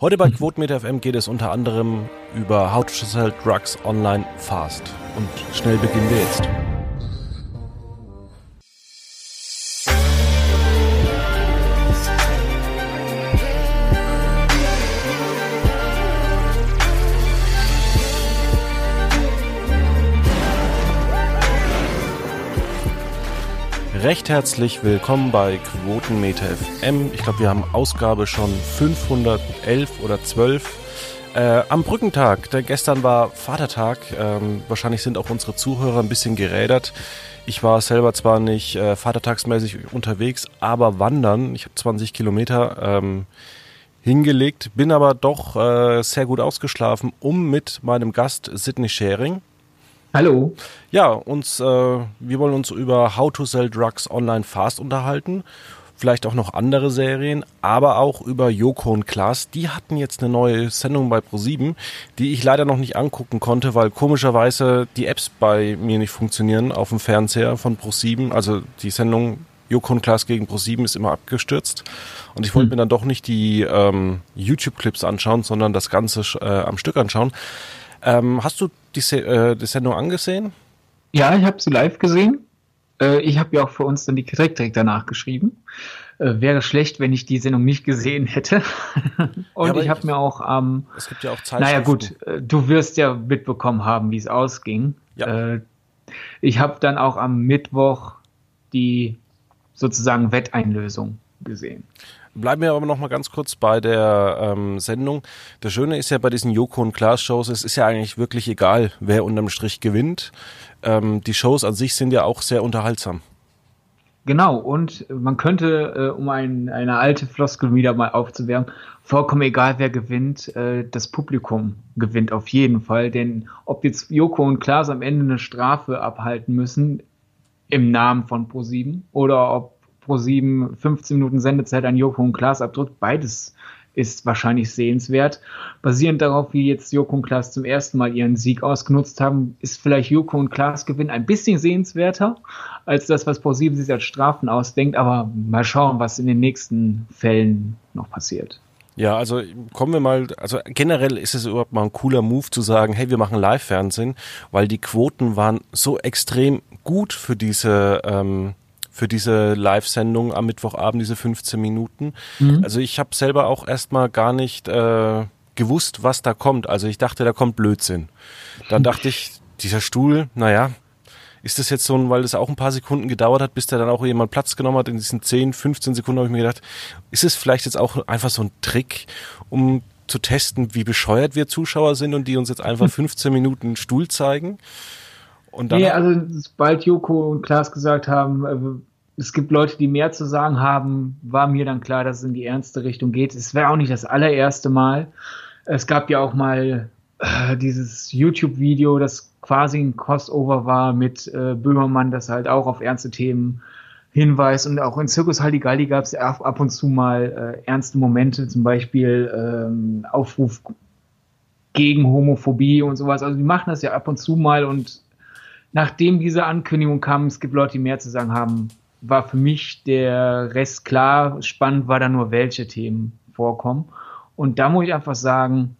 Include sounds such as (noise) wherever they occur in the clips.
Heute bei Quotemeter FM geht es unter anderem über How to Sell Drugs Online Fast. Und schnell beginnen wir jetzt. Recht herzlich willkommen bei Quotenmeter FM. Ich glaube, wir haben Ausgabe schon 511 oder 12. Äh, am Brückentag, denn gestern war Vatertag. Ähm, wahrscheinlich sind auch unsere Zuhörer ein bisschen gerädert. Ich war selber zwar nicht äh, vatertagsmäßig unterwegs, aber wandern. Ich habe 20 Kilometer ähm, hingelegt, bin aber doch äh, sehr gut ausgeschlafen, um mit meinem Gast Sidney Sharing Hallo. Ja, uns, äh, wir wollen uns über How to Sell Drugs Online Fast unterhalten. Vielleicht auch noch andere Serien, aber auch über Joko und Klaas. Die hatten jetzt eine neue Sendung bei Pro7, die ich leider noch nicht angucken konnte, weil komischerweise die Apps bei mir nicht funktionieren auf dem Fernseher von Pro7. Also die Sendung Joko und Klaas gegen Pro7 ist immer abgestürzt. Und ich wollte hm. mir dann doch nicht die ähm, YouTube-Clips anschauen, sondern das Ganze äh, am Stück anschauen. Ähm, hast du die, äh, die Sendung angesehen? Ja, ich habe sie live gesehen. Äh, ich habe ja auch für uns dann die Kritik direkt danach geschrieben. Äh, wäre schlecht, wenn ich die Sendung nicht gesehen hätte. (laughs) Und ja, ich habe mir auch am. Ähm, es gibt ja auch Zeit. Naja, gut, äh, du wirst ja mitbekommen haben, wie es ausging. Ja. Äh, ich habe dann auch am Mittwoch die sozusagen Wetteinlösung gesehen. Bleiben wir aber noch mal ganz kurz bei der ähm, Sendung. Das Schöne ist ja bei diesen Joko und Klaas Shows, es ist ja eigentlich wirklich egal, wer unterm Strich gewinnt. Ähm, die Shows an sich sind ja auch sehr unterhaltsam. Genau, und man könnte, äh, um ein, eine alte Floskel wieder mal aufzuwärmen, vollkommen egal, wer gewinnt, äh, das Publikum gewinnt auf jeden Fall. Denn ob jetzt Joko und Klaas am Ende eine Strafe abhalten müssen, im Namen von ProSieben, oder ob Pro7 15 Minuten Sendezeit an Joko und Klaas abdrückt. Beides ist wahrscheinlich sehenswert. Basierend darauf, wie jetzt Joko und Klaas zum ersten Mal ihren Sieg ausgenutzt haben, ist vielleicht Joko und Klaas Gewinn ein bisschen sehenswerter als das, was Pro7 sich als Strafen ausdenkt. Aber mal schauen, was in den nächsten Fällen noch passiert. Ja, also kommen wir mal, also generell ist es überhaupt mal ein cooler Move zu sagen, hey, wir machen Live-Fernsehen, weil die Quoten waren so extrem gut für diese ähm, für diese Live-Sendung am Mittwochabend, diese 15 Minuten. Mhm. Also ich habe selber auch erstmal gar nicht äh, gewusst, was da kommt. Also ich dachte, da kommt Blödsinn. Dann dachte ich, dieser Stuhl, naja, ist das jetzt so ein, weil es auch ein paar Sekunden gedauert hat, bis da dann auch jemand Platz genommen hat, in diesen 10, 15 Sekunden habe ich mir gedacht, ist es vielleicht jetzt auch einfach so ein Trick, um zu testen, wie bescheuert wir Zuschauer sind und die uns jetzt einfach (laughs) 15 Minuten Stuhl zeigen? Und dann nee, also sobald Joko und Klaas gesagt haben, äh, es gibt Leute, die mehr zu sagen haben, war mir dann klar, dass es in die ernste Richtung geht. Es wäre auch nicht das allererste Mal. Es gab ja auch mal äh, dieses YouTube-Video, das quasi ein Crossover war mit äh, Böhmermann, das halt auch auf ernste Themen hinweist. Und auch in Circus Halligalli gab es ab, ab und zu mal äh, ernste Momente, zum Beispiel ähm, Aufruf gegen Homophobie und sowas. Also die machen das ja ab und zu mal und nachdem diese Ankündigung kam, es gibt Leute, die mehr zu sagen haben, war für mich der Rest klar. Spannend war dann nur, welche Themen vorkommen. Und da muss ich einfach sagen,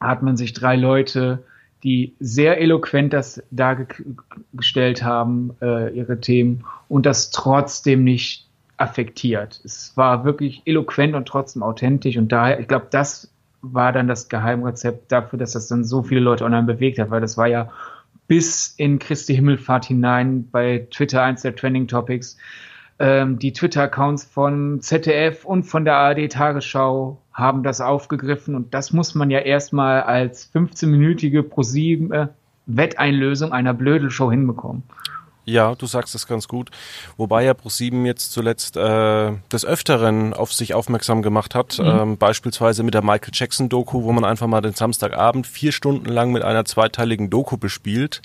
hat man sich drei Leute, die sehr eloquent das dargestellt haben, äh, ihre Themen, und das trotzdem nicht affektiert. Es war wirklich eloquent und trotzdem authentisch. Und daher, ich glaube, das war dann das Geheimrezept dafür, dass das dann so viele Leute online bewegt hat, weil das war ja bis in Christi Himmelfahrt hinein bei Twitter eins der Trending Topics. Ähm, die Twitter-Accounts von ZDF und von der ARD Tagesschau haben das aufgegriffen und das muss man ja erstmal als 15-minütige ProSieben äh, Wetteinlösung einer Blödelshow hinbekommen. Ja, du sagst es ganz gut. Wobei ja ProSieben jetzt zuletzt äh, des Öfteren auf sich aufmerksam gemacht hat. Mhm. Ähm, beispielsweise mit der Michael Jackson Doku, wo man einfach mal den Samstagabend vier Stunden lang mit einer zweiteiligen Doku bespielt.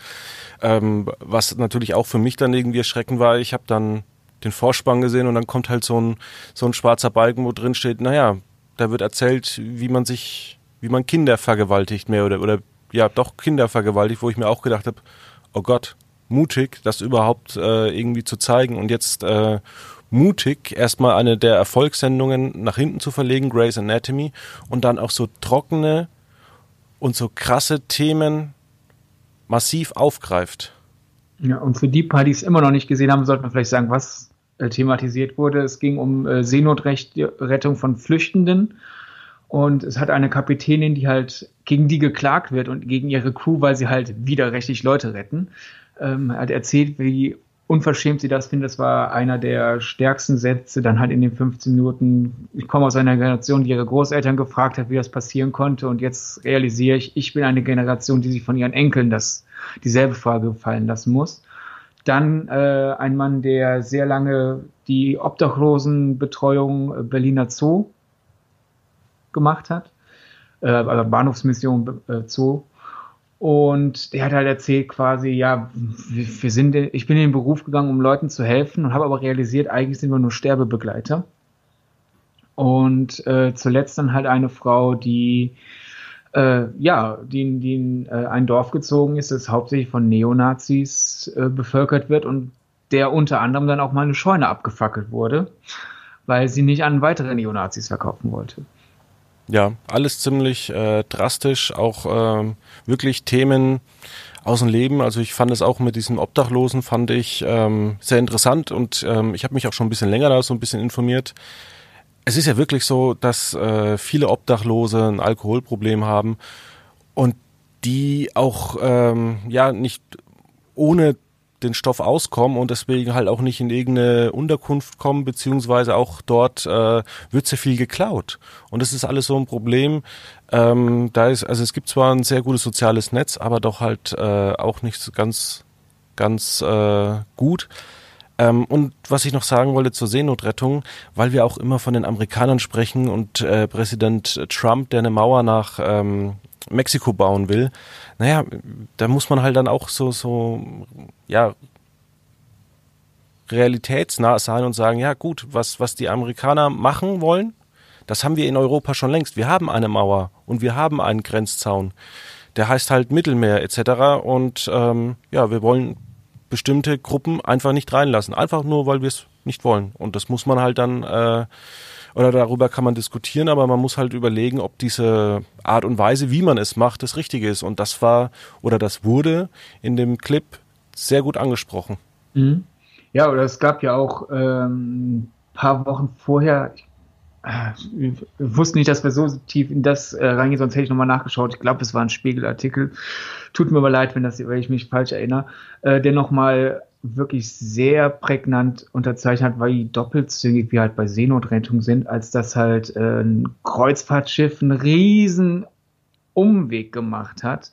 Ähm, was natürlich auch für mich dann irgendwie erschreckend war. Ich habe dann den Vorspann gesehen und dann kommt halt so ein, so ein schwarzer Balken, wo drin steht, naja, da wird erzählt, wie man sich, wie man Kinder vergewaltigt mehr oder, oder ja, doch Kinder vergewaltigt, wo ich mir auch gedacht habe, oh Gott, mutig, das überhaupt äh, irgendwie zu zeigen. Und jetzt äh, mutig, erstmal eine der Erfolgssendungen nach hinten zu verlegen, Grey's Anatomy, und dann auch so trockene und so krasse Themen massiv aufgreift. Ja, und für die paar, die es immer noch nicht gesehen haben, sollte man vielleicht sagen, was äh, thematisiert wurde. Es ging um äh, Seenotrettung von Flüchtenden. Und es hat eine Kapitänin, die halt gegen die geklagt wird und gegen ihre Crew, weil sie halt widerrechtlich Leute retten. Ähm, hat erzählt, wie unverschämt sie das findet. Das war einer der stärksten Sätze dann halt in den 15 Minuten. Ich komme aus einer Generation, die ihre Großeltern gefragt hat, wie das passieren konnte. Und jetzt realisiere ich, ich bin eine Generation, die sich von ihren Enkeln das, dieselbe Frage gefallen lassen muss. Dann äh, ein Mann, der sehr lange die Obdachlosenbetreuung Berliner Zoo gemacht hat. Äh, also Bahnhofsmission äh, Zoo und der hat halt erzählt quasi, ja, wir sind, ich bin in den Beruf gegangen, um Leuten zu helfen und habe aber realisiert, eigentlich sind wir nur Sterbebegleiter. Und äh, zuletzt dann halt eine Frau, die äh, ja, die, die in äh, ein Dorf gezogen ist, das hauptsächlich von Neonazis äh, bevölkert wird und der unter anderem dann auch mal eine Scheune abgefackelt wurde, weil sie nicht an weitere Neonazis verkaufen wollte. Ja, alles ziemlich äh, drastisch, auch ähm, wirklich Themen aus dem Leben. Also ich fand es auch mit diesen Obdachlosen, fand ich ähm, sehr interessant und ähm, ich habe mich auch schon ein bisschen länger da so ein bisschen informiert. Es ist ja wirklich so, dass äh, viele Obdachlose ein Alkoholproblem haben und die auch ähm, ja nicht ohne den Stoff auskommen und deswegen halt auch nicht in irgendeine Unterkunft kommen, beziehungsweise auch dort äh, wird sehr viel geklaut. Und das ist alles so ein Problem. Ähm, da ist, also es gibt zwar ein sehr gutes soziales Netz, aber doch halt äh, auch nicht ganz, ganz äh, gut. Ähm, und was ich noch sagen wollte zur Seenotrettung, weil wir auch immer von den Amerikanern sprechen und äh, Präsident Trump, der eine Mauer nach ähm, Mexiko bauen will, naja, da muss man halt dann auch so, so, ja, realitätsnah sein und sagen, ja gut, was, was die Amerikaner machen wollen, das haben wir in Europa schon längst. Wir haben eine Mauer und wir haben einen Grenzzaun. Der heißt halt Mittelmeer etc. Und ähm, ja, wir wollen bestimmte Gruppen einfach nicht reinlassen. Einfach nur, weil wir es nicht wollen. Und das muss man halt dann äh, oder darüber kann man diskutieren, aber man muss halt überlegen, ob diese Art und Weise, wie man es macht, das Richtige ist. Und das war oder das wurde in dem Clip sehr gut angesprochen. Mhm. Ja, oder es gab ja auch ähm, paar Wochen vorher, ich, äh, ich wusste nicht, dass wir so tief in das äh, reingehen, sonst hätte ich nochmal nachgeschaut. Ich glaube, es war ein Spiegelartikel. Tut mir aber leid, wenn, das, wenn ich mich falsch erinnere, äh, der nochmal wirklich sehr prägnant unterzeichnet, weil die doppelzügig wie halt bei Seenotrettung sind, als dass halt äh, ein Kreuzfahrtschiff einen riesen Umweg gemacht hat,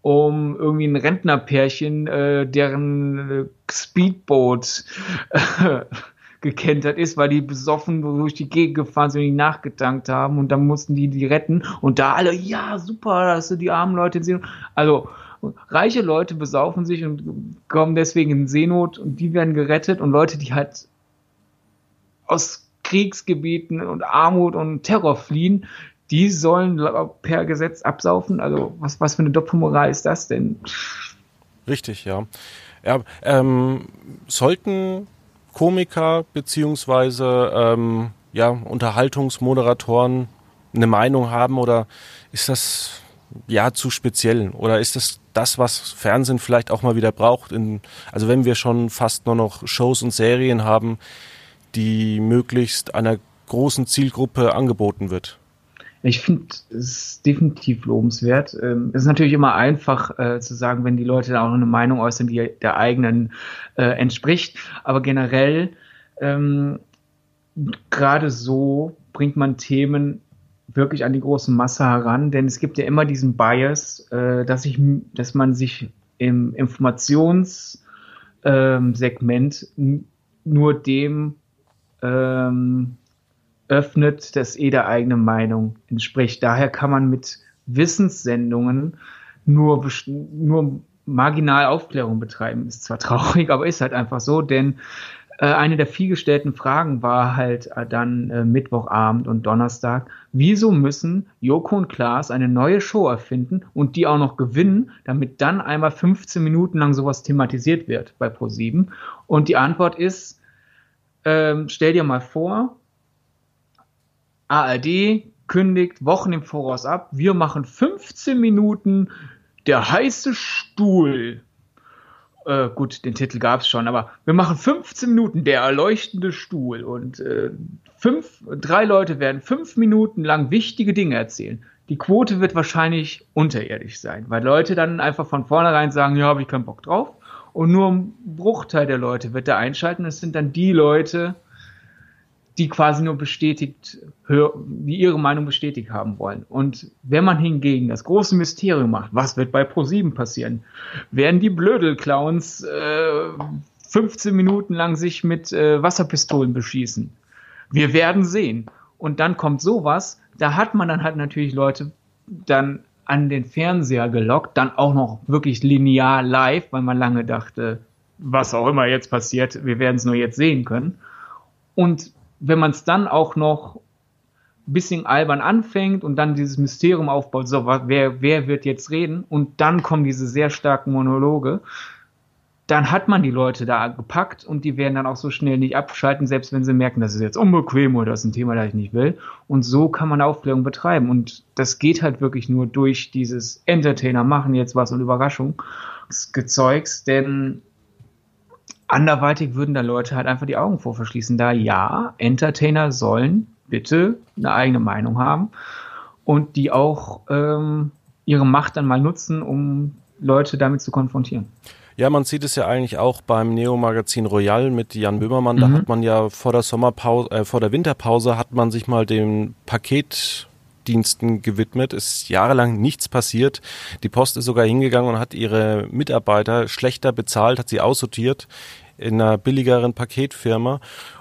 um irgendwie ein Rentnerpärchen, äh, deren Speedboot äh, gekentert ist, weil die besoffen durch die Gegend gefahren sind und die nachgetankt haben und dann mussten die die retten und da alle, ja, super, dass du die armen Leute sehen. Also, reiche Leute besaufen sich und kommen deswegen in Seenot und die werden gerettet und Leute, die halt aus Kriegsgebieten und Armut und Terror fliehen, die sollen per Gesetz absaufen. Also was, was für eine Doppelmoral ist das denn? Richtig, ja. ja ähm, sollten Komiker beziehungsweise ähm, ja, Unterhaltungsmoderatoren eine Meinung haben oder ist das ja zu speziell? Oder ist das das, was Fernsehen vielleicht auch mal wieder braucht? In, also wenn wir schon fast nur noch Shows und Serien haben, die möglichst einer großen Zielgruppe angeboten wird. Ich finde es definitiv lobenswert. Ähm, es ist natürlich immer einfach äh, zu sagen, wenn die Leute da auch eine Meinung äußern, die der eigenen äh, entspricht. Aber generell ähm, gerade so bringt man Themen wirklich an die große Masse heran, denn es gibt ja immer diesen Bias, äh, dass, ich, dass man sich im Informationssegment ähm, nur dem ähm, öffnet, das eh der eigenen Meinung entspricht. Daher kann man mit Wissenssendungen nur, nur marginal Aufklärung betreiben. Ist zwar traurig, aber ist halt einfach so, denn äh, eine der viel gestellten Fragen war halt äh, dann äh, Mittwochabend und Donnerstag, wieso müssen Joko und Klaas eine neue Show erfinden und die auch noch gewinnen, damit dann einmal 15 Minuten lang sowas thematisiert wird bei Pro7? Und die Antwort ist, ähm, stell dir mal vor, ARD kündigt Wochen im Voraus ab, wir machen 15 Minuten der heiße Stuhl. Äh, gut, den Titel gab es schon, aber wir machen 15 Minuten der erleuchtende Stuhl und äh, fünf, drei Leute werden fünf Minuten lang wichtige Dinge erzählen. Die Quote wird wahrscheinlich unterirdisch sein, weil Leute dann einfach von vornherein sagen, ja, habe ich keinen Bock drauf. Und nur ein Bruchteil der Leute wird da einschalten. Es sind dann die Leute, die quasi nur bestätigt, die ihre Meinung bestätigt haben wollen. Und wenn man hingegen das große Mysterium macht, was wird bei Pro7 passieren? Werden die Blödelclowns äh, 15 Minuten lang sich mit äh, Wasserpistolen beschießen? Wir werden sehen. Und dann kommt sowas, da hat man dann halt natürlich Leute dann an den Fernseher gelockt, dann auch noch wirklich linear live, weil man lange dachte, was auch immer jetzt passiert, wir werden es nur jetzt sehen können. Und wenn man es dann auch noch ein bisschen albern anfängt und dann dieses Mysterium aufbaut, so, wer, wer wird jetzt reden? Und dann kommen diese sehr starken Monologe, dann hat man die Leute da gepackt und die werden dann auch so schnell nicht abschalten, selbst wenn sie merken, das ist jetzt unbequem oder das ist ein Thema, das ich nicht will. Und so kann man Aufklärung betreiben. Und das geht halt wirklich nur durch dieses Entertainer machen jetzt was und Überraschungsgezeugs, denn anderweitig würden da Leute halt einfach die Augen vor verschließen. Da ja, Entertainer sollen bitte eine eigene Meinung haben und die auch ähm, ihre Macht dann mal nutzen, um Leute damit zu konfrontieren. Ja, man sieht es ja eigentlich auch beim Neo-Magazin Royal mit Jan Böhmermann. Da mhm. hat man ja vor der Sommerpause, äh, vor der Winterpause hat man sich mal dem Paket Diensten gewidmet. Ist jahrelang nichts passiert. Die Post ist sogar hingegangen und hat ihre Mitarbeiter schlechter bezahlt, hat sie aussortiert in einer billigeren Paketfirma.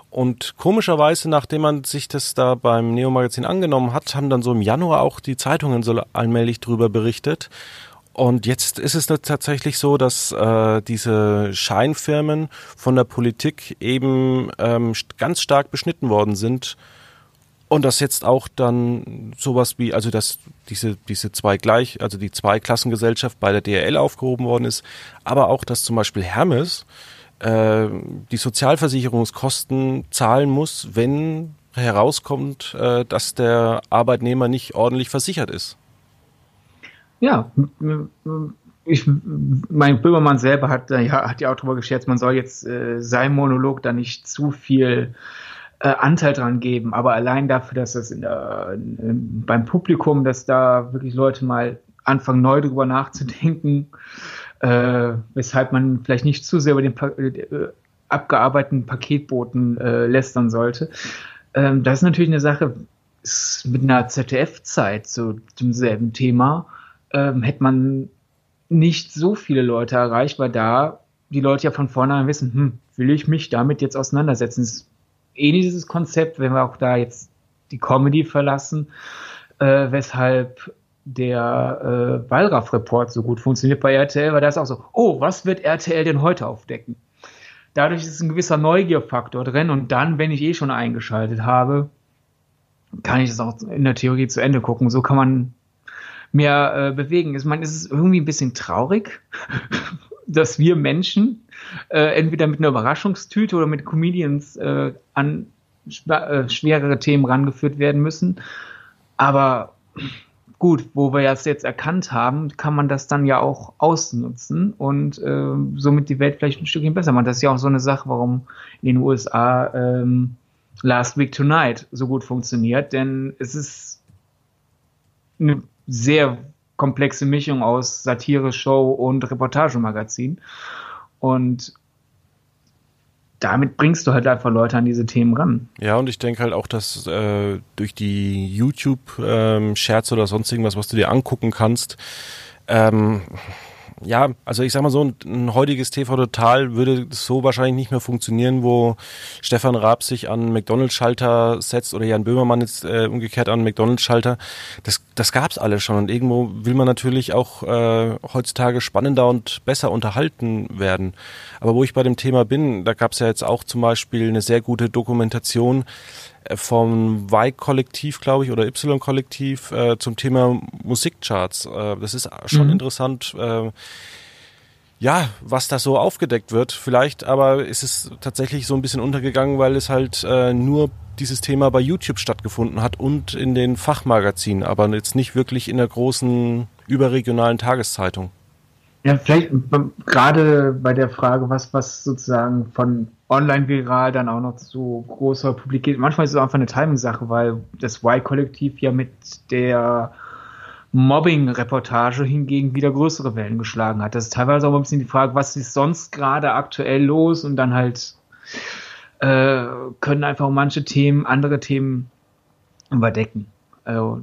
Und komischerweise, nachdem man sich das da beim Neo-Magazin angenommen hat, haben dann so im Januar auch die Zeitungen so allmählich drüber berichtet. Und jetzt ist es tatsächlich so, dass äh, diese Scheinfirmen von der Politik eben ähm, ganz stark beschnitten worden sind und dass jetzt auch dann sowas wie, also dass diese, diese zwei gleich, also die Zweiklassengesellschaft bei der DRL aufgehoben worden ist, aber auch, dass zum Beispiel Hermes äh, die Sozialversicherungskosten zahlen muss, wenn herauskommt, äh, dass der Arbeitnehmer nicht ordentlich versichert ist. Ja, ich, mein Böhmermann selber hat, ja, hat ja auch darüber gescherzt, man soll jetzt äh, sein Monolog da nicht zu viel äh, Anteil dran geben, aber allein dafür, dass das in der, in, beim Publikum, dass da wirklich Leute mal anfangen, neu drüber nachzudenken, äh, weshalb man vielleicht nicht zu sehr über den pa äh, abgearbeiteten Paketboten äh, lästern sollte. Ähm, das ist natürlich eine Sache, mit einer ZDF-Zeit zu demselben Thema ähm, hätte man nicht so viele Leute erreicht, weil da die Leute ja von vornherein wissen, hm, will ich mich damit jetzt auseinandersetzen? Es ähnliches Konzept, wenn wir auch da jetzt die Comedy verlassen, äh, weshalb der äh, Wallraff-Report so gut funktioniert bei RTL, weil da ist auch so, oh, was wird RTL denn heute aufdecken? Dadurch ist ein gewisser Neugierfaktor drin und dann, wenn ich eh schon eingeschaltet habe, kann ich das auch in der Theorie zu Ende gucken. So kann man mehr äh, bewegen. Ich meine, es ist irgendwie ein bisschen traurig, dass wir Menschen äh, entweder mit einer Überraschungstüte oder mit Comedians äh, an äh, schwerere Themen rangeführt werden müssen. Aber gut, wo wir das jetzt erkannt haben, kann man das dann ja auch ausnutzen und äh, somit die Welt vielleicht ein Stückchen besser machen. Das ist ja auch so eine Sache, warum in den USA ähm, Last Week Tonight so gut funktioniert, denn es ist eine sehr komplexe Mischung aus Satire, Show und Reportagemagazin. Und damit bringst du halt einfach Leute an diese Themen ran. Ja, und ich denke halt auch, dass äh, durch die YouTube-Scherze ähm, oder sonst irgendwas, was du dir angucken kannst, ähm, ja, also ich sag mal so, ein, ein heutiges TV Total würde so wahrscheinlich nicht mehr funktionieren, wo Stefan Raab sich an McDonalds-Schalter setzt oder Jan Böhmermann jetzt äh, umgekehrt an McDonalds-Schalter. Das, das gab's alles schon und irgendwo will man natürlich auch äh, heutzutage spannender und besser unterhalten werden. Aber wo ich bei dem Thema bin, da gab's ja jetzt auch zum Beispiel eine sehr gute Dokumentation äh, vom Y-Kollektiv, glaube ich, oder Y-Kollektiv äh, zum Thema Musikcharts. Äh, das ist schon mhm. interessant. Äh, ja, was da so aufgedeckt wird. Vielleicht aber ist es tatsächlich so ein bisschen untergegangen, weil es halt äh, nur dieses Thema bei YouTube stattgefunden hat und in den Fachmagazinen, aber jetzt nicht wirklich in der großen überregionalen Tageszeitung. Ja, vielleicht gerade bei der Frage, was, was sozusagen von online-viral dann auch noch zu großer Publik geht. Manchmal ist es einfach eine Timing-Sache, weil das Y-Kollektiv ja mit der Mobbing-Reportage hingegen wieder größere Wellen geschlagen hat. Das ist teilweise auch ein bisschen die Frage, was ist sonst gerade aktuell los und dann halt äh, können einfach manche Themen, andere Themen überdecken. Also,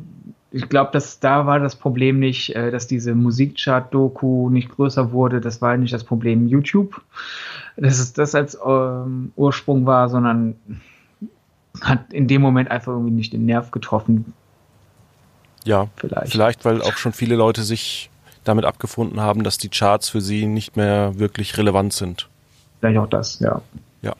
ich glaube, dass da war das Problem nicht, äh, dass diese Musikchart-Doku nicht größer wurde. Das war nicht das Problem YouTube, dass es das als ähm, Ursprung war, sondern hat in dem Moment einfach irgendwie nicht den Nerv getroffen, ja, vielleicht. Vielleicht, weil auch schon viele Leute sich damit abgefunden haben, dass die Charts für sie nicht mehr wirklich relevant sind. Vielleicht auch das, ja. Ja.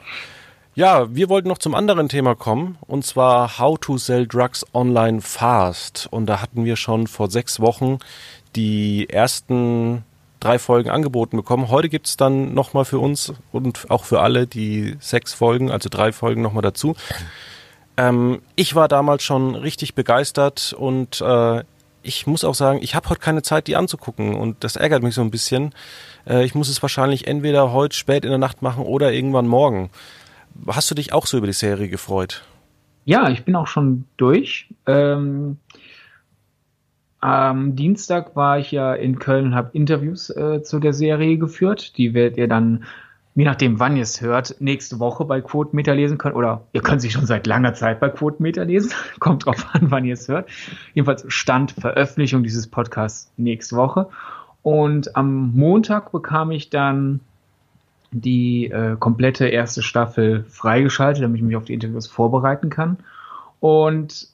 Ja, wir wollten noch zum anderen Thema kommen, und zwar How to Sell Drugs Online Fast. Und da hatten wir schon vor sechs Wochen die ersten drei Folgen angeboten bekommen. Heute gibt's dann nochmal für uns und auch für alle die sechs Folgen, also drei Folgen nochmal dazu. Ähm, ich war damals schon richtig begeistert und äh, ich muss auch sagen, ich habe heute keine Zeit, die anzugucken und das ärgert mich so ein bisschen. Äh, ich muss es wahrscheinlich entweder heute spät in der Nacht machen oder irgendwann morgen. Hast du dich auch so über die Serie gefreut? Ja, ich bin auch schon durch. Ähm, am Dienstag war ich ja in Köln und habe Interviews äh, zu der Serie geführt. Die werdet ihr dann je nachdem, wann ihr es hört, nächste Woche bei Quotenmeter lesen könnt. Oder ihr könnt sich schon seit langer Zeit bei Quotenmeter lesen. (laughs) Kommt drauf an, wann ihr es hört. Jedenfalls Stand Veröffentlichung dieses Podcasts nächste Woche. Und am Montag bekam ich dann die äh, komplette erste Staffel freigeschaltet, damit ich mich auf die Interviews vorbereiten kann. Und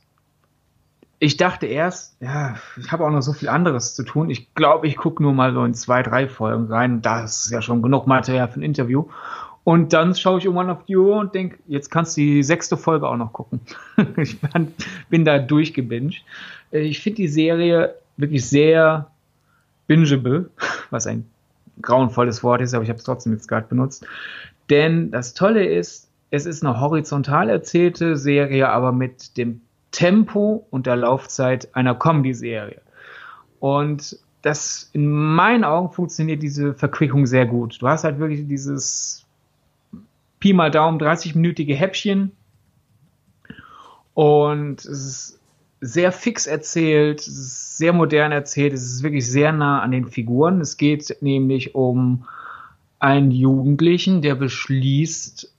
ich dachte erst, ja, ich habe auch noch so viel anderes zu tun. Ich glaube, ich gucke nur mal so in zwei, drei Folgen rein. Da ist ja schon genug Material für ein Interview. Und dann schaue ich irgendwann auf die Uhr und denke, jetzt kannst du die sechste Folge auch noch gucken. (laughs) ich bin da durchgebinged. Ich finde die Serie wirklich sehr bingeable, (laughs) was ein grauenvolles Wort ist, aber ich habe es trotzdem jetzt gerade benutzt. Denn das Tolle ist, es ist eine horizontal erzählte Serie, aber mit dem Tempo und der Laufzeit einer Comedy-Serie. Und das in meinen Augen funktioniert diese Verquickung sehr gut. Du hast halt wirklich dieses Pi mal Daumen 30-minütige Häppchen und es ist sehr fix erzählt, es ist sehr modern erzählt, es ist wirklich sehr nah an den Figuren. Es geht nämlich um einen Jugendlichen, der beschließt,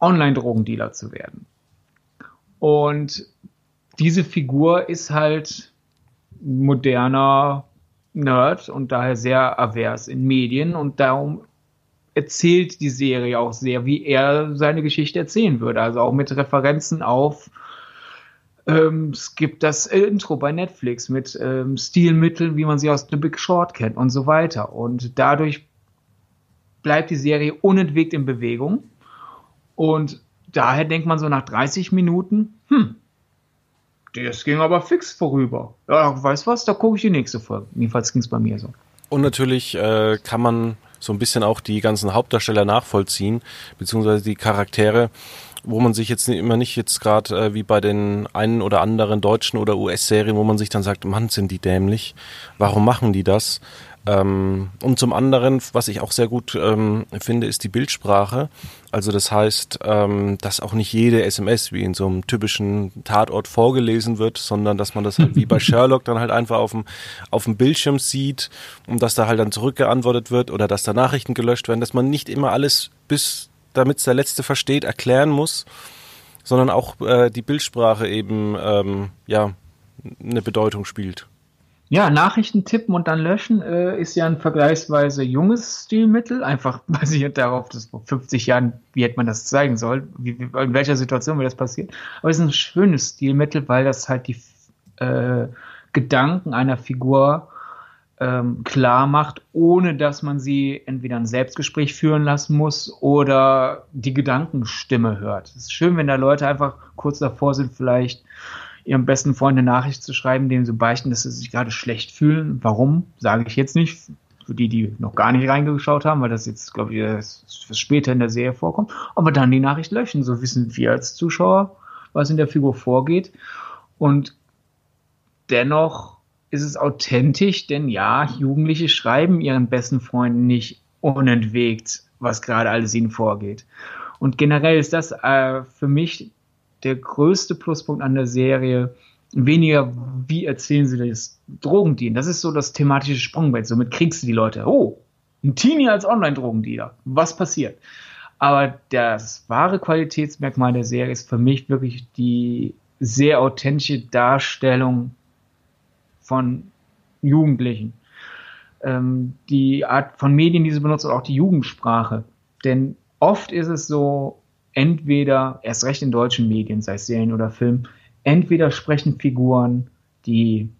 Online-Drogendealer zu werden. Und diese Figur ist halt moderner Nerd und daher sehr avers in Medien und darum erzählt die Serie auch sehr, wie er seine Geschichte erzählen würde. Also auch mit Referenzen auf ähm, es gibt das Intro bei Netflix mit ähm, Stilmitteln, wie man sie aus The Big Short kennt und so weiter. Und dadurch bleibt die Serie unentwegt in Bewegung. Und daher denkt man so nach 30 Minuten, hm, das ging aber fix vorüber. Ja, weißt was, da gucke ich die nächste Folge. Jedenfalls ging es bei mir so. Und natürlich äh, kann man so ein bisschen auch die ganzen Hauptdarsteller nachvollziehen, beziehungsweise die Charaktere, wo man sich jetzt immer nicht jetzt gerade äh, wie bei den einen oder anderen deutschen oder US-Serien, wo man sich dann sagt, Mann, sind die dämlich, warum machen die das? Ähm, und zum anderen, was ich auch sehr gut ähm, finde, ist die Bildsprache. Also das heißt, ähm, dass auch nicht jede SMS wie in so einem typischen Tatort vorgelesen wird, sondern dass man das halt wie bei (laughs) Sherlock dann halt einfach auf dem, auf dem Bildschirm sieht und dass da halt dann zurückgeantwortet wird oder dass da Nachrichten gelöscht werden, dass man nicht immer alles bis, damit es der Letzte versteht, erklären muss, sondern auch äh, die Bildsprache eben ähm, ja eine Bedeutung spielt. Ja, Nachrichten tippen und dann löschen äh, ist ja ein vergleichsweise junges Stilmittel, einfach (laughs) basiert darauf, dass vor 50 Jahren, wie hätte man das zeigen soll, wie, in welcher Situation wäre das passiert. Aber es ist ein schönes Stilmittel, weil das halt die äh, Gedanken einer Figur ähm, klar macht, ohne dass man sie entweder ein Selbstgespräch führen lassen muss oder die Gedankenstimme hört. Es ist schön, wenn da Leute einfach kurz davor sind, vielleicht ihrem besten Freund eine Nachricht zu schreiben, dem sie beichten, dass sie sich gerade schlecht fühlen. Warum? Sage ich jetzt nicht. für die, die noch gar nicht reingeschaut haben, weil das jetzt, glaube ich, das später in der Serie vorkommt, aber dann die Nachricht löschen. So wissen wir als Zuschauer, was in der Figur vorgeht. Und dennoch ist es authentisch, denn ja, Jugendliche schreiben ihren besten Freunden nicht unentwegt, was gerade alles ihnen vorgeht. Und generell ist das äh, für mich der größte Pluspunkt an der Serie. Weniger, wie erzählen sie das Drogendealen. Das ist so das thematische Sprungbrett. Somit kriegst du die Leute. Oh, ein Teenie als Online-Drogendealer. Was passiert? Aber das wahre Qualitätsmerkmal der Serie ist für mich wirklich die sehr authentische Darstellung von Jugendlichen. Ähm, die Art von Medien, die sie benutzen, auch die Jugendsprache. Denn oft ist es so, entweder, erst recht in deutschen Medien, sei es Serien oder Film, entweder sprechen Figuren, die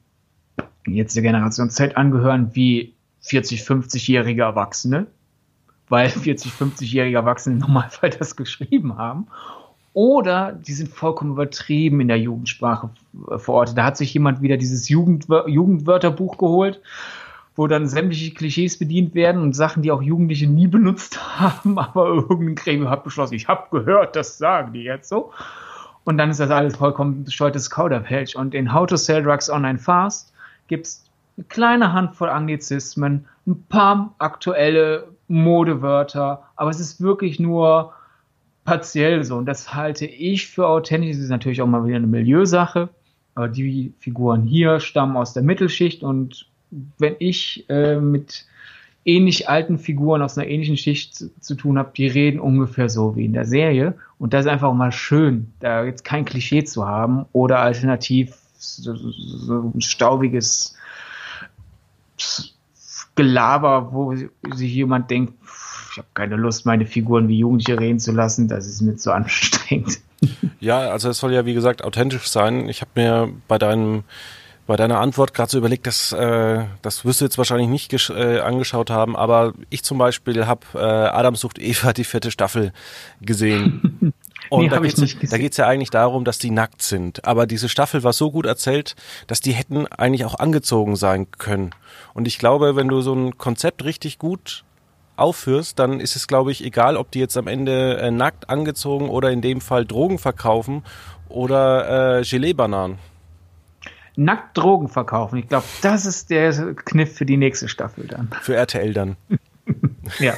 jetzt der Generation Z angehören, wie 40, 50-jährige Erwachsene, weil (laughs) 40, 50-jährige Erwachsene Normalfall das geschrieben haben. Oder die sind vollkommen übertrieben in der Jugendsprache verortet. Da hat sich jemand wieder dieses Jugendwör Jugendwörterbuch geholt wo dann sämtliche Klischees bedient werden und Sachen, die auch Jugendliche nie benutzt haben, (laughs) aber irgendein Gremium hat beschlossen, ich habe gehört, das sagen die jetzt so. Und dann ist das alles vollkommen bescheuertes Kauderwelsch. Und in How to Sell Drugs Online Fast gibt es eine kleine Handvoll Anglizismen, ein paar aktuelle Modewörter, aber es ist wirklich nur partiell so. Und das halte ich für authentisch. Das ist natürlich auch mal wieder eine Milieusache. Aber die Figuren hier stammen aus der Mittelschicht und wenn ich äh, mit ähnlich alten Figuren aus einer ähnlichen Schicht zu, zu tun habe, die reden ungefähr so wie in der Serie. Und das ist einfach mal schön, da jetzt kein Klischee zu haben oder alternativ so, so ein staubiges Gelaber, wo sich jemand denkt, ich habe keine Lust, meine Figuren wie Jugendliche reden zu lassen, das ist mir zu anstrengend. Ja, also es soll ja wie gesagt authentisch sein. Ich habe mir bei deinem bei deiner Antwort gerade so überlegt, dass äh, das wirst du jetzt wahrscheinlich nicht äh, angeschaut haben, aber ich zum Beispiel habe äh, Adam sucht Eva die vierte Staffel gesehen. (laughs) Und nee, da geht es ja eigentlich darum, dass die nackt sind. Aber diese Staffel war so gut erzählt, dass die hätten eigentlich auch angezogen sein können. Und ich glaube, wenn du so ein Konzept richtig gut aufführst, dann ist es, glaube ich, egal, ob die jetzt am Ende äh, nackt angezogen oder in dem Fall Drogen verkaufen oder äh, Gelee-Bananen nackt Drogen verkaufen. Ich glaube, das ist der Kniff für die nächste Staffel dann. Für RTL dann. (laughs) ja.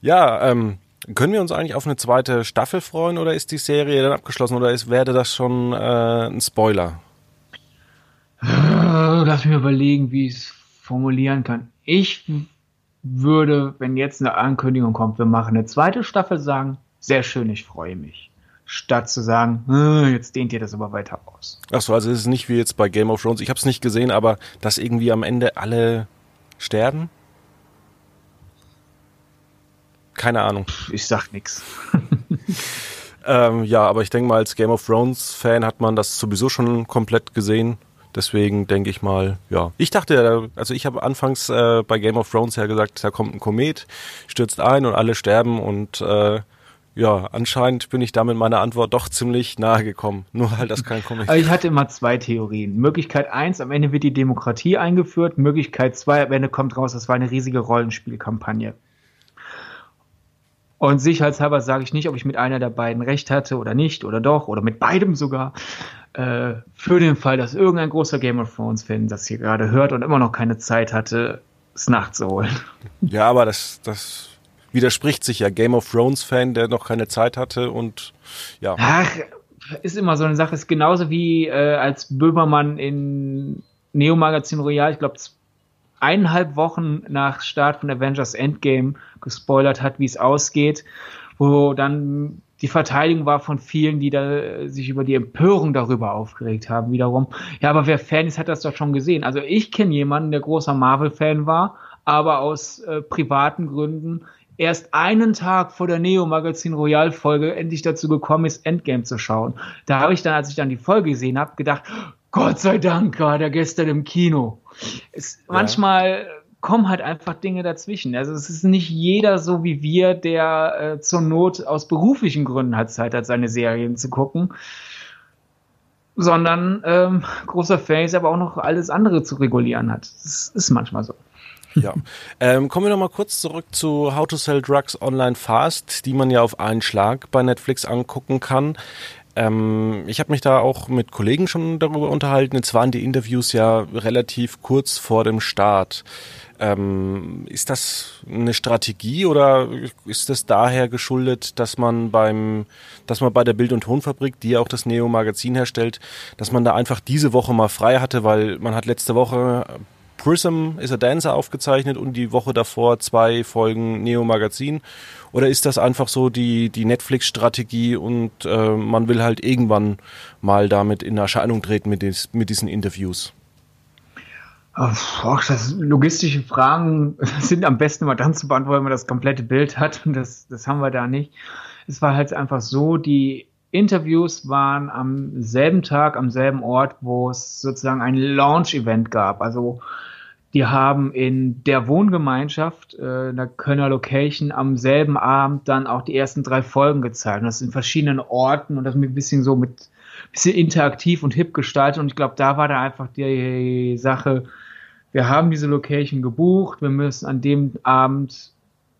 Ja, ähm, können wir uns eigentlich auf eine zweite Staffel freuen oder ist die Serie dann abgeschlossen oder ist, werde das schon äh, ein Spoiler? Lass mich überlegen, wie ich es formulieren kann. Ich würde, wenn jetzt eine Ankündigung kommt, wir machen eine zweite Staffel, sagen, sehr schön, ich freue mich statt zu sagen, hm, jetzt dehnt ihr das aber weiter aus. Ach so, also es ist nicht wie jetzt bei Game of Thrones. Ich habe es nicht gesehen, aber dass irgendwie am Ende alle sterben? Keine Ahnung. Ich sag nix. (laughs) ähm, ja, aber ich denke mal, als Game of Thrones Fan hat man das sowieso schon komplett gesehen. Deswegen denke ich mal, ja. Ich dachte, also ich habe anfangs äh, bei Game of Thrones ja gesagt, da kommt ein Komet, stürzt ein und alle sterben und äh, ja, anscheinend bin ich damit meiner Antwort doch ziemlich nahe gekommen. (laughs) Nur halt, dass kein Comic. Also ich hatte immer zwei Theorien. Möglichkeit eins, am Ende wird die Demokratie eingeführt. Möglichkeit zwei, am Ende kommt raus, das war eine riesige Rollenspielkampagne. Und sicherheitshalber sage ich nicht, ob ich mit einer der beiden recht hatte oder nicht oder doch oder mit beidem sogar. Äh, für den Fall, dass irgendein großer Game of Thrones-Fan das hier gerade hört und immer noch keine Zeit hatte, es nachzuholen. Ja, aber das, das widerspricht sich ja. Game of Thrones Fan, der noch keine Zeit hatte und ja. Ach, ist immer so eine Sache. Ist genauso wie äh, als Böhmermann in Neo Magazin Royal, ich glaube, eineinhalb Wochen nach Start von Avengers Endgame gespoilert hat, wie es ausgeht, wo dann die Verteidigung war von vielen, die da äh, sich über die Empörung darüber aufgeregt haben, wiederum. Ja, aber wer Fan ist, hat das doch schon gesehen. Also ich kenne jemanden, der großer Marvel-Fan war, aber aus äh, privaten Gründen erst einen Tag vor der Neo Magazin Royal Folge endlich dazu gekommen ist, Endgame zu schauen. Da habe ich dann, als ich dann die Folge gesehen habe, gedacht, Gott sei Dank war der gestern im Kino. Es, ja. Manchmal kommen halt einfach Dinge dazwischen. Also es ist nicht jeder so wie wir, der äh, zur Not aus beruflichen Gründen hat Zeit hat, seine Serien zu gucken. sondern ähm, großer Face aber auch noch alles andere zu regulieren hat. Das ist manchmal so. Ja. Ähm, kommen wir noch mal kurz zurück zu How to Sell Drugs Online Fast, die man ja auf einen Schlag bei Netflix angucken kann. Ähm, ich habe mich da auch mit Kollegen schon darüber unterhalten. Jetzt waren die Interviews ja relativ kurz vor dem Start. Ähm, ist das eine Strategie oder ist das daher geschuldet, dass man beim, dass man bei der Bild- und Tonfabrik, die ja auch das Neo-Magazin herstellt, dass man da einfach diese Woche mal frei hatte, weil man hat letzte Woche Prism is a Dancer aufgezeichnet und die Woche davor zwei Folgen Neo Magazin? Oder ist das einfach so die, die Netflix-Strategie und äh, man will halt irgendwann mal damit in Erscheinung treten mit, des, mit diesen Interviews? Ach, das logistische Fragen (laughs) sind am besten immer dann zu beantworten, wenn man das komplette Bild hat. Und das, das haben wir da nicht. Es war halt einfach so, die Interviews waren am selben Tag, am selben Ort, wo es sozusagen ein Launch-Event gab. Also die haben in der Wohngemeinschaft, äh, in der Kölner Location, am selben Abend dann auch die ersten drei Folgen gezeigt. Und das in verschiedenen Orten und das mit ein bisschen so mit bisschen interaktiv und hip gestaltet. Und ich glaube, da war da einfach die Sache, wir haben diese Location gebucht, wir müssen an dem Abend,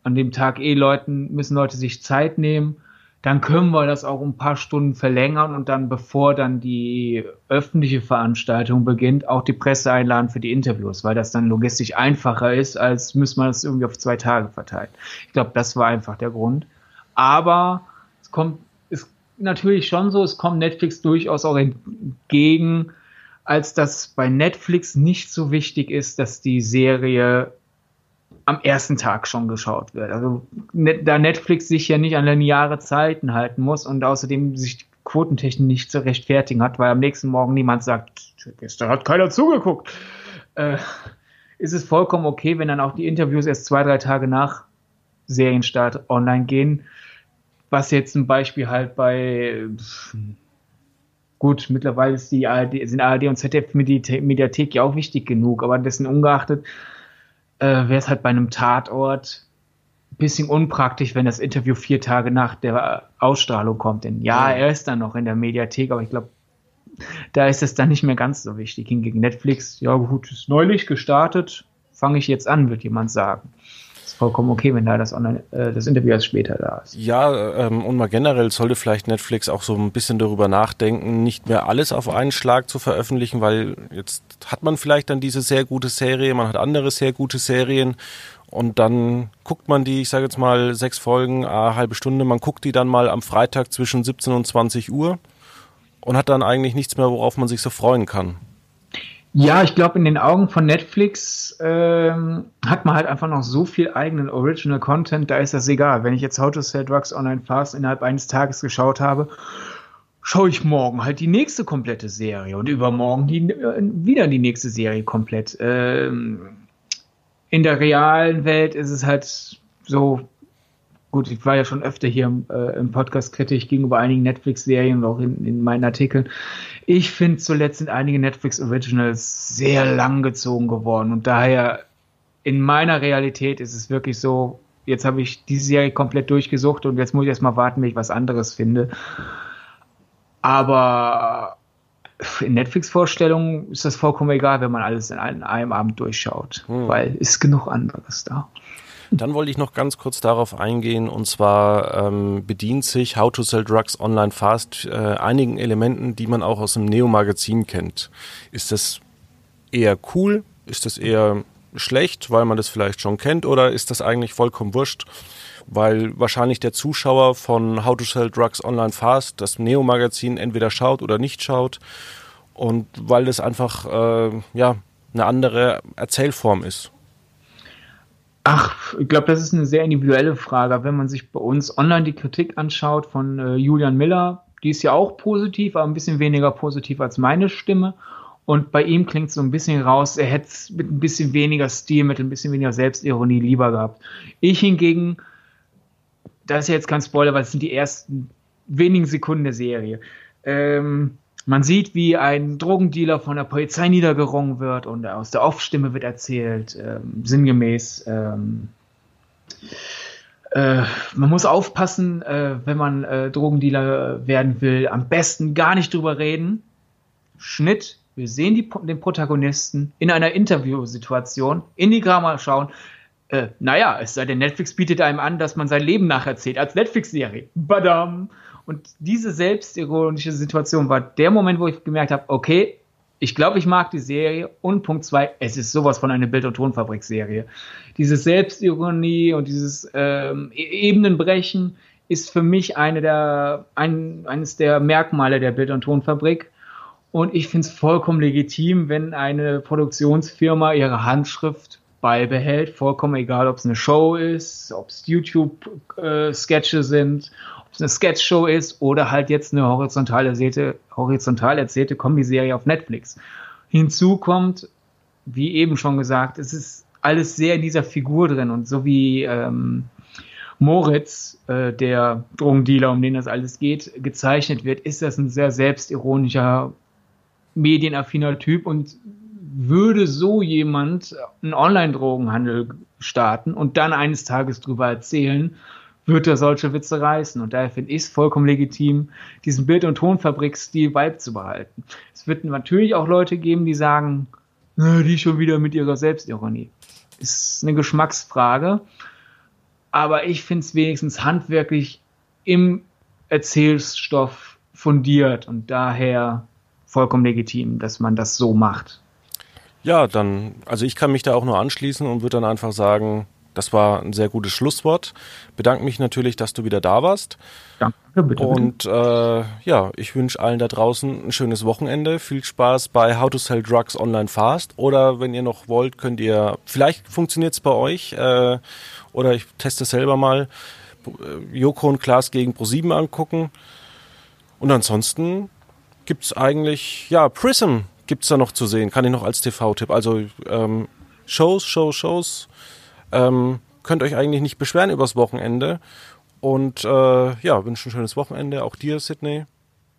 an dem Tag eh Leuten, müssen Leute sich Zeit nehmen dann können wir das auch ein paar Stunden verlängern und dann, bevor dann die öffentliche Veranstaltung beginnt, auch die Presse einladen für die Interviews, weil das dann logistisch einfacher ist, als müsste man das irgendwie auf zwei Tage verteilen. Ich glaube, das war einfach der Grund. Aber es kommt, ist natürlich schon so, es kommt Netflix durchaus auch entgegen, als dass bei Netflix nicht so wichtig ist, dass die Serie am ersten Tag schon geschaut wird. Also ne, da Netflix sich ja nicht an lineare Zeiten halten muss und außerdem sich Quotentechnik nicht zu rechtfertigen hat, weil am nächsten Morgen niemand sagt, gestern hat keiner zugeguckt, äh, ist es vollkommen okay, wenn dann auch die Interviews erst zwei, drei Tage nach Serienstart online gehen. Was jetzt zum Beispiel halt bei gut, mittlerweile ist die ARD, sind ARD und ZDF Mediathek ja auch wichtig genug, aber dessen ungeachtet äh, wäre es halt bei einem Tatort ein bisschen unpraktisch, wenn das Interview vier Tage nach der Ausstrahlung kommt. Denn ja, er ist dann noch in der Mediathek, aber ich glaube, da ist es dann nicht mehr ganz so wichtig. Hingegen Netflix, ja gut, ist neulich gestartet, fange ich jetzt an, wird jemand sagen vollkommen okay, wenn da das, Online, äh, das Interview erst später da ist. Ja, ähm, und mal generell sollte vielleicht Netflix auch so ein bisschen darüber nachdenken, nicht mehr alles auf einen Schlag zu veröffentlichen, weil jetzt hat man vielleicht dann diese sehr gute Serie, man hat andere sehr gute Serien und dann guckt man die, ich sage jetzt mal sechs Folgen, eine halbe Stunde, man guckt die dann mal am Freitag zwischen 17 und 20 Uhr und hat dann eigentlich nichts mehr, worauf man sich so freuen kann. Ja, ich glaube, in den Augen von Netflix ähm, hat man halt einfach noch so viel eigenen Original Content, da ist das egal. Wenn ich jetzt How to Sell Drugs Online Fast innerhalb eines Tages geschaut habe, schaue ich morgen halt die nächste komplette Serie und übermorgen die, äh, wieder die nächste Serie komplett. Ähm, in der realen Welt ist es halt so, gut, ich war ja schon öfter hier äh, im Podcast kritisch gegenüber einigen Netflix-Serien und auch in, in meinen Artikeln. Ich finde, zuletzt sind einige Netflix Originals sehr lang gezogen geworden und daher in meiner Realität ist es wirklich so, jetzt habe ich diese Serie komplett durchgesucht und jetzt muss ich erstmal warten, bis ich was anderes finde. Aber in Netflix-Vorstellungen ist das vollkommen egal, wenn man alles in einem, einem Abend durchschaut, hm. weil ist genug anderes da. Dann wollte ich noch ganz kurz darauf eingehen und zwar ähm, bedient sich How to Sell Drugs Online Fast äh, einigen Elementen, die man auch aus dem Neo-Magazin kennt. Ist das eher cool? Ist das eher schlecht, weil man das vielleicht schon kennt oder ist das eigentlich vollkommen wurscht? Weil wahrscheinlich der Zuschauer von How to Sell Drugs Online Fast das Neo-Magazin entweder schaut oder nicht schaut und weil das einfach äh, ja eine andere Erzählform ist. Ach, ich glaube, das ist eine sehr individuelle Frage. Wenn man sich bei uns online die Kritik anschaut von äh, Julian Miller, die ist ja auch positiv, aber ein bisschen weniger positiv als meine Stimme. Und bei ihm klingt es so ein bisschen raus, er hätte es mit ein bisschen weniger Stil, mit ein bisschen weniger Selbstironie lieber gehabt. Ich hingegen, das ist jetzt kein Spoiler, weil es sind die ersten wenigen Sekunden der Serie. Ähm, man sieht, wie ein Drogendealer von der Polizei niedergerungen wird und aus der Off-Stimme wird erzählt, ähm, sinngemäß. Ähm, äh, man muss aufpassen, äh, wenn man äh, Drogendealer werden will, am besten gar nicht drüber reden, Schnitt, wir sehen die, den Protagonisten in einer Interviewsituation in die Kamera schauen. Äh, naja, es sei denn, Netflix bietet einem an, dass man sein Leben nacherzählt als Netflix-Serie. Badam! Und diese selbstironische Situation war der Moment, wo ich gemerkt habe, okay, ich glaube, ich mag die Serie. Und Punkt zwei, es ist sowas von einer Bild- und Tonfabrik-Serie. Diese Selbstironie und dieses ähm, e-, Ebenenbrechen ist für mich eine der, ein, eines der Merkmale der Bild- und Tonfabrik. Und ich finde es vollkommen legitim, wenn eine Produktionsfirma ihre Handschrift beibehält, vollkommen egal, ob es eine Show ist, ob es YouTube-Sketche äh, sind, ob es eine Sketch-Show ist oder halt jetzt eine horizontal erzählte, horizontal erzählte Kombi-Serie auf Netflix. Hinzu kommt, wie eben schon gesagt, es ist alles sehr in dieser Figur drin und so wie ähm, Moritz, äh, der Drogendealer, um den das alles geht, gezeichnet wird, ist das ein sehr selbstironischer, medienaffiner Typ und würde so jemand einen Online-Drogenhandel starten und dann eines Tages drüber erzählen, wird er solche Witze reißen. Und daher finde ich es vollkommen legitim, diesen Bild- und Tonfabrik-Stil beizubehalten. Es wird natürlich auch Leute geben, die sagen, die schon wieder mit ihrer Selbstironie. Ist eine Geschmacksfrage. Aber ich finde es wenigstens handwerklich im Erzählstoff fundiert und daher vollkommen legitim, dass man das so macht. Ja, dann, also ich kann mich da auch nur anschließen und würde dann einfach sagen, das war ein sehr gutes Schlusswort. Bedanke mich natürlich, dass du wieder da warst. Danke, bitte. Und äh, ja, ich wünsche allen da draußen ein schönes Wochenende. Viel Spaß bei How to Sell Drugs Online Fast. Oder wenn ihr noch wollt, könnt ihr, vielleicht funktioniert es bei euch, äh, oder ich teste selber mal, äh, Joko und Klaas gegen Pro7 angucken. Und ansonsten gibt's eigentlich, ja, Prism gibt es da noch zu sehen? Kann ich noch als TV-Tipp. Also ähm, Shows, Shows, Shows. Ähm, könnt euch eigentlich nicht beschweren übers Wochenende. Und äh, ja, wünsche ein schönes Wochenende. Auch dir, Sydney.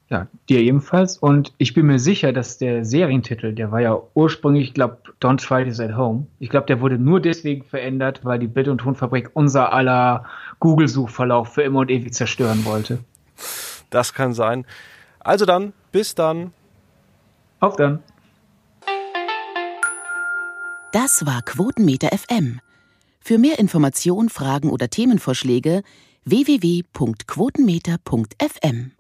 Ja, dir ebenfalls. Und ich bin mir sicher, dass der Serientitel, der war ja ursprünglich, ich glaube, Don't Try This at Home. Ich glaube, der wurde nur deswegen verändert, weil die Bild- und Tonfabrik unser aller Google-Suchverlauf für immer und ewig zerstören wollte. Das kann sein. Also dann, bis dann. Auf dann. Das war Quotenmeter FM. Für mehr Informationen, Fragen oder Themenvorschläge www.quotenmeter.fm.